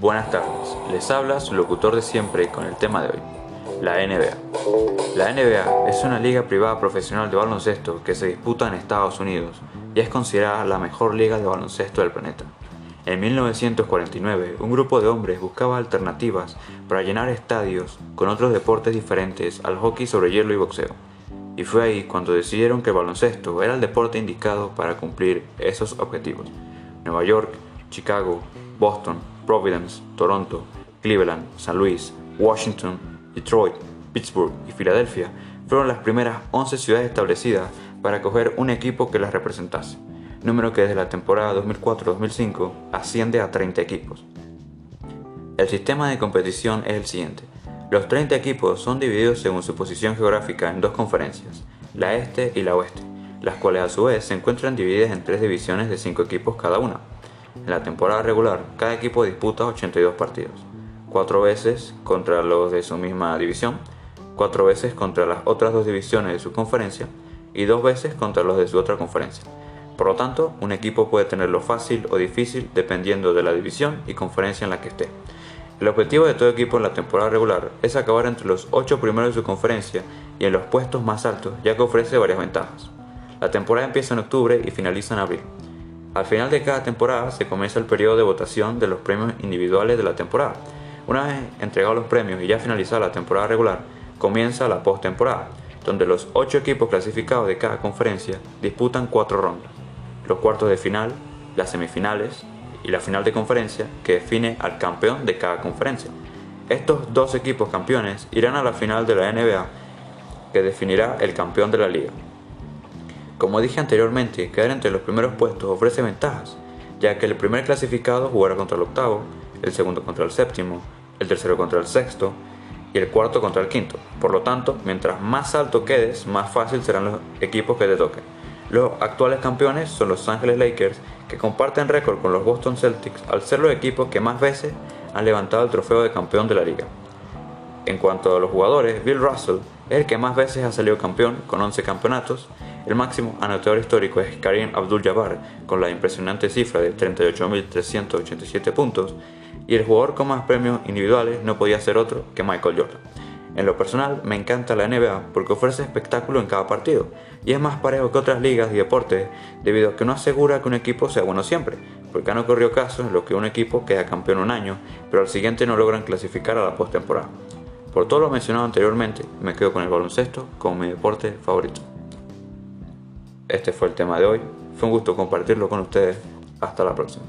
Buenas tardes, les habla su locutor de siempre con el tema de hoy, la NBA. La NBA es una liga privada profesional de baloncesto que se disputa en Estados Unidos y es considerada la mejor liga de baloncesto del planeta. En 1949, un grupo de hombres buscaba alternativas para llenar estadios con otros deportes diferentes al hockey sobre hielo y boxeo. Y fue ahí cuando decidieron que el baloncesto era el deporte indicado para cumplir esos objetivos. Nueva York, Chicago, Boston, Providence, Toronto, Cleveland, San Luis, Washington, Detroit, Pittsburgh y Filadelfia fueron las primeras 11 ciudades establecidas para acoger un equipo que las representase número que desde la temporada 2004-2005 asciende a 30 equipos. El sistema de competición es el siguiente. Los 30 equipos son divididos según su posición geográfica en dos conferencias, la este y la oeste, las cuales a su vez se encuentran divididas en tres divisiones de 5 equipos cada una. En la temporada regular, cada equipo disputa 82 partidos, 4 veces contra los de su misma división, 4 veces contra las otras dos divisiones de su conferencia y 2 veces contra los de su otra conferencia. Por lo tanto, un equipo puede tenerlo fácil o difícil dependiendo de la división y conferencia en la que esté. El objetivo de todo equipo en la temporada regular es acabar entre los 8 primeros de su conferencia y en los puestos más altos, ya que ofrece varias ventajas. La temporada empieza en octubre y finaliza en abril. Al final de cada temporada se comienza el periodo de votación de los premios individuales de la temporada. Una vez entregados los premios y ya finalizada la temporada regular, comienza la postemporada, donde los 8 equipos clasificados de cada conferencia disputan 4 rondas los cuartos de final, las semifinales y la final de conferencia que define al campeón de cada conferencia. Estos dos equipos campeones irán a la final de la NBA que definirá el campeón de la liga. Como dije anteriormente, quedar entre los primeros puestos ofrece ventajas, ya que el primer clasificado jugará contra el octavo, el segundo contra el séptimo, el tercero contra el sexto y el cuarto contra el quinto. Por lo tanto, mientras más alto quedes, más fácil serán los equipos que te toquen. Los actuales campeones son los Angeles Lakers, que comparten récord con los Boston Celtics al ser los equipos que más veces han levantado el trofeo de campeón de la liga. En cuanto a los jugadores, Bill Russell es el que más veces ha salido campeón con 11 campeonatos. El máximo anotador histórico es Karim Abdul-Jabbar con la impresionante cifra de 38.387 puntos y el jugador con más premios individuales no podía ser otro que Michael Jordan. En lo personal, me encanta la NBA porque ofrece espectáculo en cada partido y es más parejo que otras ligas y deportes debido a que no asegura que un equipo sea bueno siempre, porque han ocurrido casos en los que un equipo queda campeón un año, pero al siguiente no logran clasificar a la postemporada. Por todo lo mencionado anteriormente, me quedo con el baloncesto como mi deporte favorito. Este fue el tema de hoy, fue un gusto compartirlo con ustedes, hasta la próxima.